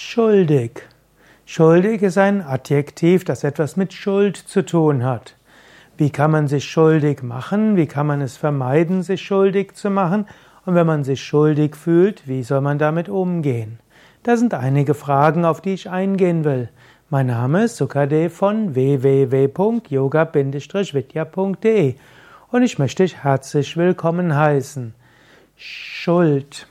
Schuldig. Schuldig ist ein Adjektiv, das etwas mit Schuld zu tun hat. Wie kann man sich schuldig machen? Wie kann man es vermeiden, sich schuldig zu machen? Und wenn man sich schuldig fühlt, wie soll man damit umgehen? Das sind einige Fragen, auf die ich eingehen will. Mein Name ist Sukade von www.yoga-vidya.de und ich möchte dich herzlich willkommen heißen. Schuld.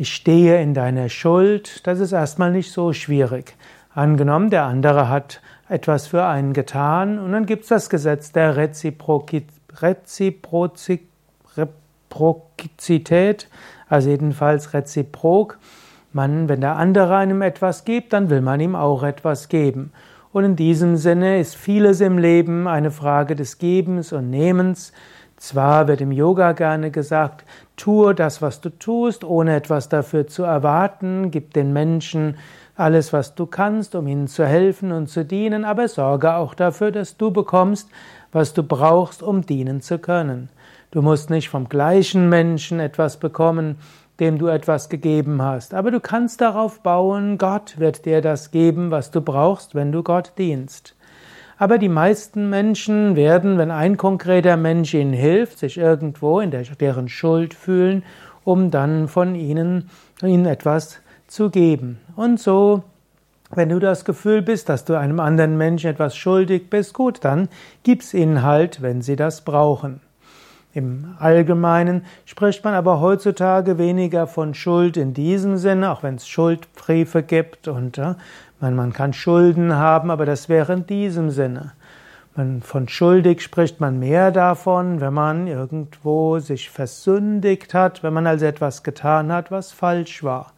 Ich stehe in deiner Schuld, das ist erstmal nicht so schwierig. Angenommen, der andere hat etwas für einen getan und dann gibt es das Gesetz der Reziprozität, also jedenfalls reziprok. Man, wenn der andere einem etwas gibt, dann will man ihm auch etwas geben. Und in diesem Sinne ist vieles im Leben eine Frage des Gebens und Nehmens. Zwar wird im Yoga gerne gesagt, tue das, was du tust, ohne etwas dafür zu erwarten, gib den Menschen alles, was du kannst, um ihnen zu helfen und zu dienen, aber sorge auch dafür, dass du bekommst, was du brauchst, um dienen zu können. Du musst nicht vom gleichen Menschen etwas bekommen, dem du etwas gegeben hast, aber du kannst darauf bauen, Gott wird dir das geben, was du brauchst, wenn du Gott dienst. Aber die meisten Menschen werden, wenn ein konkreter Mensch ihnen hilft, sich irgendwo in der, deren Schuld fühlen, um dann von ihnen, ihnen etwas zu geben. Und so, wenn du das Gefühl bist, dass du einem anderen Menschen etwas schuldig bist, gut, dann gib's ihnen halt, wenn sie das brauchen. Im Allgemeinen spricht man aber heutzutage weniger von Schuld in diesem Sinne, auch wenn es Schuldbriefe gibt und ja, man, kann Schulden haben, aber das wäre in diesem Sinne. Man, von schuldig spricht man mehr davon, wenn man irgendwo sich versündigt hat, wenn man also etwas getan hat, was falsch war.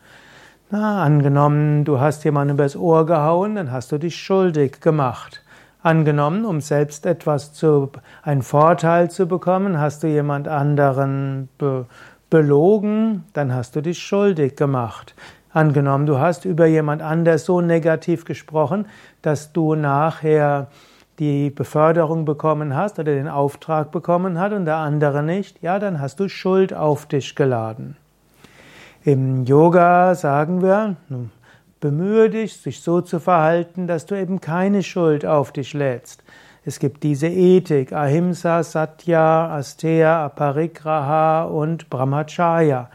Na, angenommen, du hast jemanden übers Ohr gehauen, dann hast du dich schuldig gemacht. Angenommen, um selbst etwas zu, einen Vorteil zu bekommen, hast du jemand anderen be, belogen, dann hast du dich schuldig gemacht. Angenommen, du hast über jemand anders so negativ gesprochen, dass du nachher die Beförderung bekommen hast oder den Auftrag bekommen hat und der andere nicht, ja, dann hast du Schuld auf dich geladen. Im Yoga sagen wir, bemühe dich, sich so zu verhalten, dass du eben keine Schuld auf dich lädst. Es gibt diese Ethik, Ahimsa, Satya, Asteya, Aparigraha und Brahmacharya.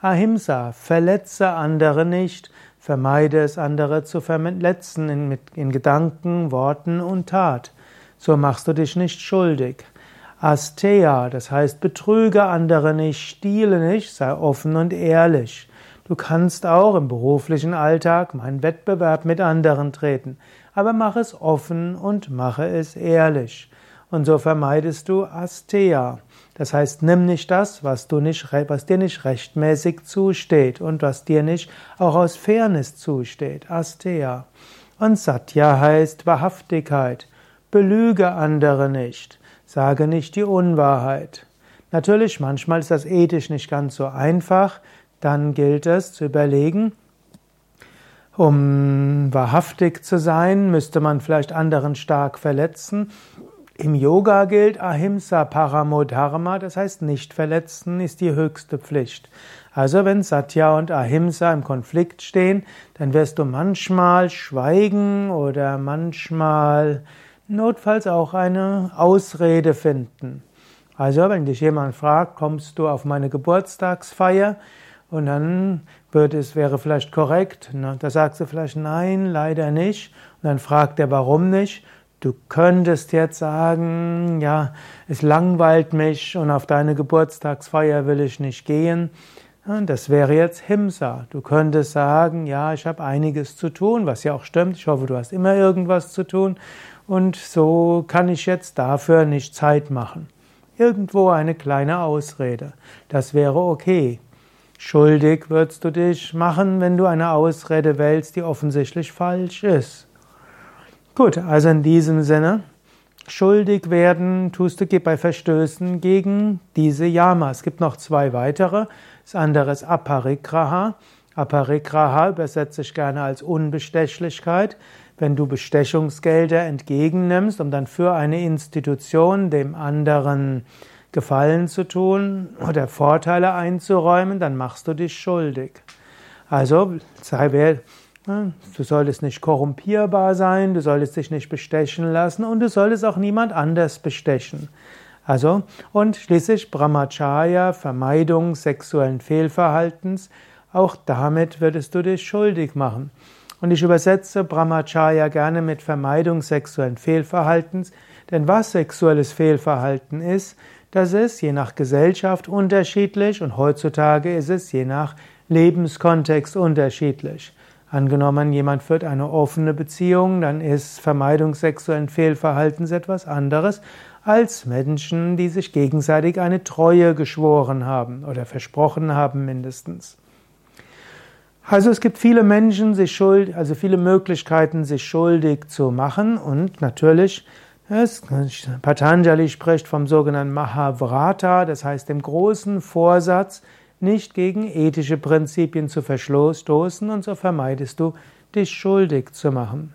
Ahimsa, verletze andere nicht, vermeide es, andere zu verletzen in, in Gedanken, Worten und Tat. So machst du dich nicht schuldig. Asteya, das heißt, betrüge andere nicht, stiele nicht, sei offen und ehrlich. Du kannst auch im beruflichen Alltag meinen Wettbewerb mit anderen treten, aber mach es offen und mache es ehrlich. Und so vermeidest du Asteya. Das heißt, nimm nicht das, was, du nicht, was dir nicht rechtmäßig zusteht und was dir nicht auch aus Fairness zusteht. Asteya. Und Satya heißt Wahrhaftigkeit. Belüge andere nicht. Sage nicht die Unwahrheit. Natürlich, manchmal ist das ethisch nicht ganz so einfach. Dann gilt es zu überlegen, um wahrhaftig zu sein, müsste man vielleicht anderen stark verletzen. Im Yoga gilt Ahimsa Paramodharma, das heißt nicht verletzen ist die höchste Pflicht. Also wenn Satya und Ahimsa im Konflikt stehen, dann wirst du manchmal schweigen oder manchmal notfalls auch eine Ausrede finden. Also, wenn dich jemand fragt, kommst du auf meine Geburtstagsfeier? Und dann wird es, wäre vielleicht korrekt, ne? da sagst du vielleicht nein, leider nicht. Und dann fragt er, warum nicht? Du könntest jetzt sagen, ja, es langweilt mich und auf deine Geburtstagsfeier will ich nicht gehen. Das wäre jetzt Himsa. Du könntest sagen, ja, ich habe einiges zu tun, was ja auch stimmt. Ich hoffe, du hast immer irgendwas zu tun und so kann ich jetzt dafür nicht Zeit machen. Irgendwo eine kleine Ausrede. Das wäre okay. Schuldig würdest du dich machen, wenn du eine Ausrede wählst, die offensichtlich falsch ist. Gut, also in diesem Sinne, schuldig werden tust du bei Verstößen gegen diese Yama. Es gibt noch zwei weitere. Das andere ist Aparigraha. Aparigraha übersetzt sich gerne als Unbestechlichkeit. Wenn du Bestechungsgelder entgegennimmst, um dann für eine Institution dem anderen Gefallen zu tun oder Vorteile einzuräumen, dann machst du dich schuldig. Also sei wer Du solltest nicht korrumpierbar sein, du solltest dich nicht bestechen lassen und du solltest auch niemand anders bestechen. Also, und schließlich Brahmacharya, Vermeidung sexuellen Fehlverhaltens, auch damit würdest du dich schuldig machen. Und ich übersetze Brahmacharya gerne mit Vermeidung sexuellen Fehlverhaltens, denn was sexuelles Fehlverhalten ist, das ist je nach Gesellschaft unterschiedlich und heutzutage ist es je nach Lebenskontext unterschiedlich. Angenommen, jemand führt eine offene Beziehung, dann ist Vermeidung sexuellen Fehlverhaltens etwas anderes als Menschen, die sich gegenseitig eine Treue geschworen haben oder versprochen haben mindestens. Also es gibt viele Menschen, sich schuld, also viele Möglichkeiten, sich schuldig zu machen und natürlich Patanjali spricht vom sogenannten Mahavrata, das heißt dem großen Vorsatz, nicht gegen ethische Prinzipien zu verstoßen und so vermeidest du, dich schuldig zu machen.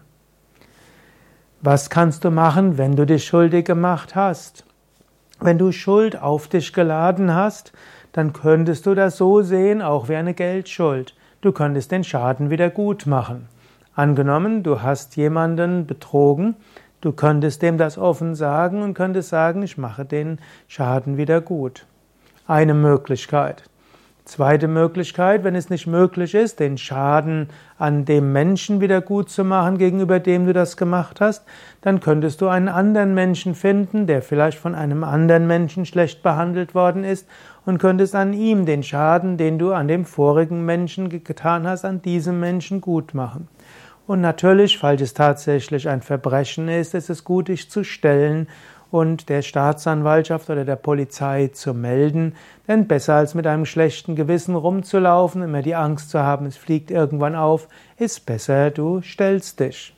Was kannst du machen, wenn du dich schuldig gemacht hast? Wenn du Schuld auf dich geladen hast, dann könntest du das so sehen, auch wie eine Geldschuld. Du könntest den Schaden wieder gut machen. Angenommen, du hast jemanden betrogen, Du könntest dem das offen sagen und könntest sagen, ich mache den Schaden wieder gut. Eine Möglichkeit. Zweite Möglichkeit, wenn es nicht möglich ist, den Schaden an dem Menschen wieder gut zu machen, gegenüber dem du das gemacht hast, dann könntest du einen anderen Menschen finden, der vielleicht von einem anderen Menschen schlecht behandelt worden ist, und könntest an ihm den Schaden, den du an dem vorigen Menschen getan hast, an diesem Menschen gut machen. Und natürlich, falls es tatsächlich ein Verbrechen ist, ist es gut, dich zu stellen und der Staatsanwaltschaft oder der Polizei zu melden, denn besser als mit einem schlechten Gewissen rumzulaufen, immer die Angst zu haben, es fliegt irgendwann auf, ist besser, du stellst dich.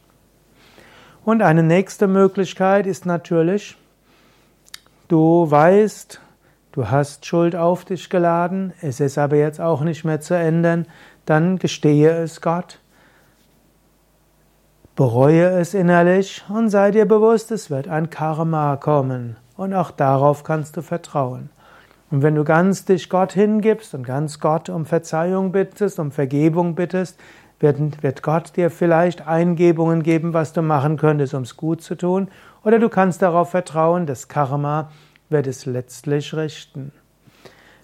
Und eine nächste Möglichkeit ist natürlich, du weißt, du hast Schuld auf dich geladen, es ist aber jetzt auch nicht mehr zu ändern, dann gestehe es Gott Bereue es innerlich und sei dir bewusst, es wird ein Karma kommen. Und auch darauf kannst du vertrauen. Und wenn du ganz dich Gott hingibst und ganz Gott um Verzeihung bittest, um Vergebung bittest, wird, wird Gott dir vielleicht Eingebungen geben, was du machen könntest, um es gut zu tun. Oder du kannst darauf vertrauen, das Karma wird es letztlich richten.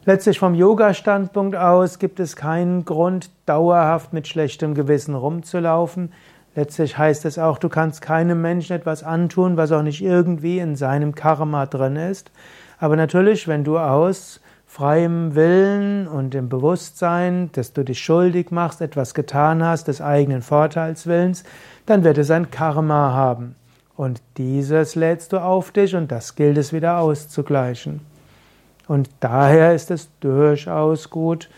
Letztlich vom Yoga-Standpunkt aus gibt es keinen Grund, dauerhaft mit schlechtem Gewissen rumzulaufen. Letztlich heißt es auch, du kannst keinem Menschen etwas antun, was auch nicht irgendwie in seinem Karma drin ist. Aber natürlich, wenn du aus freiem Willen und im Bewusstsein, dass du dich schuldig machst, etwas getan hast, des eigenen Vorteilswillens, dann wird es ein Karma haben. Und dieses lädst du auf dich und das gilt es wieder auszugleichen. Und daher ist es durchaus gut,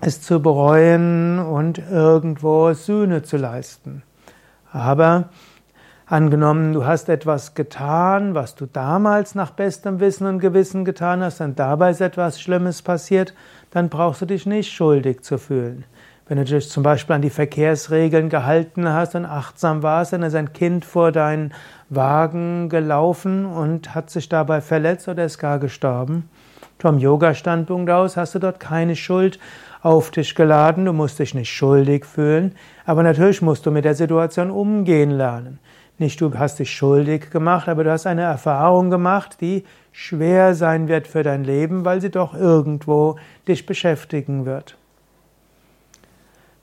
es zu bereuen und irgendwo Sühne zu leisten. Aber angenommen, du hast etwas getan, was du damals nach bestem Wissen und Gewissen getan hast, und dabei ist etwas Schlimmes passiert, dann brauchst du dich nicht schuldig zu fühlen. Wenn du dich zum Beispiel an die Verkehrsregeln gehalten hast und achtsam warst, dann ist ein Kind vor deinen Wagen gelaufen und hat sich dabei verletzt oder ist gar gestorben. Vom Yoga-Standpunkt aus hast du dort keine Schuld auf dich geladen, du musst dich nicht schuldig fühlen, aber natürlich musst du mit der Situation umgehen lernen. Nicht du hast dich schuldig gemacht, aber du hast eine Erfahrung gemacht, die schwer sein wird für dein Leben, weil sie doch irgendwo dich beschäftigen wird.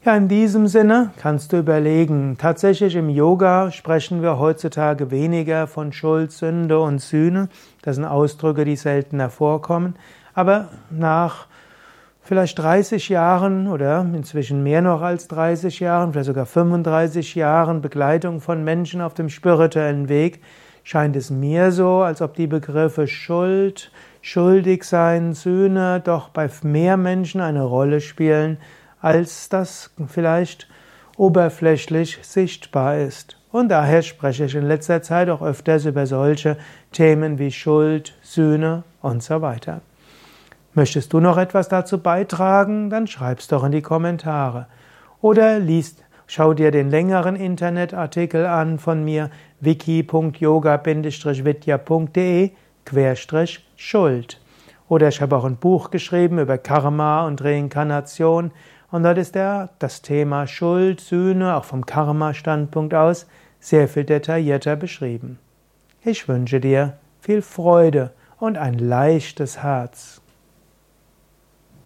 Ja, in diesem Sinne kannst du überlegen, tatsächlich im Yoga sprechen wir heutzutage weniger von Schuld, Sünde und Sühne. Das sind Ausdrücke, die seltener vorkommen. Aber nach vielleicht 30 Jahren oder inzwischen mehr noch als 30 Jahren, vielleicht sogar 35 Jahren Begleitung von Menschen auf dem spirituellen Weg, scheint es mir so, als ob die Begriffe Schuld, schuldig sein, Sühne doch bei mehr Menschen eine Rolle spielen, als das vielleicht oberflächlich sichtbar ist. Und daher spreche ich in letzter Zeit auch öfters über solche Themen wie Schuld, Sühne und so weiter. Möchtest du noch etwas dazu beitragen? Dann schreib's doch in die Kommentare. Oder liest, schau dir den längeren Internetartikel an von mir wiki.yoga-vidya.de Schuld. Oder ich habe auch ein Buch geschrieben über Karma und Reinkarnation Und dort ist der, das Thema Schuld, Sühne, auch vom Karma-Standpunkt aus, sehr viel detaillierter beschrieben. Ich wünsche dir viel Freude und ein leichtes Herz.